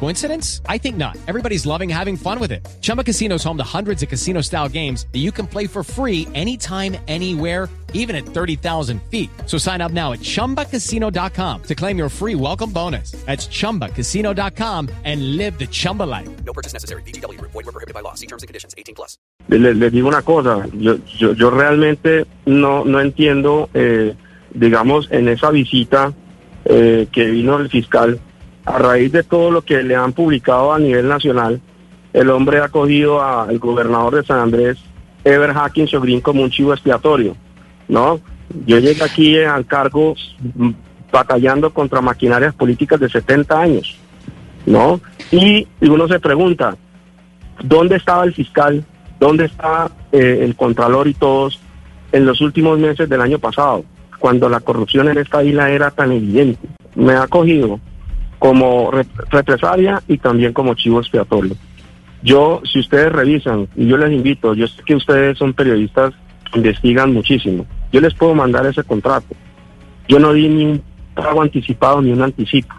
Coincidence? I think not. Everybody's loving having fun with it. Chumba Casino is home to hundreds of casino style games that you can play for free anytime, anywhere, even at 30,000 feet. So sign up now at chumbacasino.com to claim your free welcome bonus. That's chumbacasino.com and live the Chumba life. No purchase necessary. BGW. Void were prohibited by law. See terms and conditions. 18 plus. Les, les digo una cosa, yo, yo, yo realmente no, no entiendo, eh, digamos, en esa visita eh, que vino el fiscal, a raíz de todo lo que le han publicado a nivel nacional, el hombre ha cogido al gobernador de San Andrés, Ever Hacking Green, como un chivo expiatorio, ¿no? Yo llegué aquí al cargo mm, batallando contra maquinarias políticas de 70 años, ¿no? Y, uno se pregunta, ¿dónde estaba el fiscal? ¿Dónde estaba eh, el contralor y todos en los últimos meses del año pasado, cuando la corrupción en esta isla era tan evidente? Me ha cogido como re- represalia y también como chivo expiatorio. Yo, si ustedes revisan, y yo les invito, yo sé que ustedes son periodistas, investigan muchísimo, yo les puedo mandar ese contrato. Yo no di ni un pago anticipado ni un anticipo.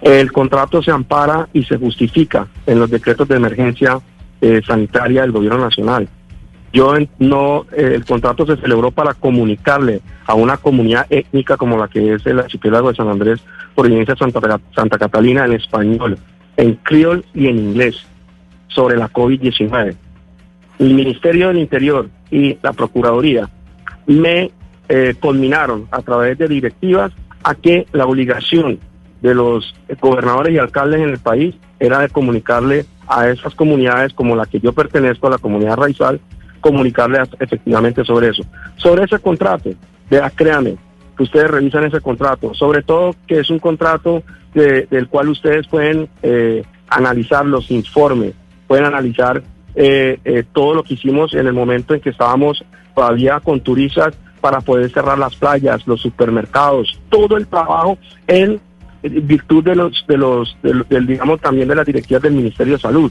El contrato se ampara y se justifica en los decretos de emergencia eh, sanitaria del gobierno nacional. Yo no, eh, el contrato se celebró para comunicarle a una comunidad étnica como la que es el archipiélago de San Andrés, provincia de Santa, Santa Catalina en español, en criol y en inglés sobre la COVID-19. El Ministerio del Interior y la Procuraduría me eh, culminaron a través de directivas a que la obligación de los gobernadores y alcaldes en el país era de comunicarle a esas comunidades como la que yo pertenezco, a la comunidad raizal, comunicarle a- efectivamente sobre eso. Sobre ese contrato, vea, créanme, que ustedes revisan ese contrato, sobre todo que es un contrato de- del cual ustedes pueden eh, analizar los informes, pueden analizar eh, eh, todo lo que hicimos en el momento en que estábamos todavía con turistas para poder cerrar las playas, los supermercados, todo el trabajo en virtud de los, de los, de los- del, digamos también de las directivas del Ministerio de Salud.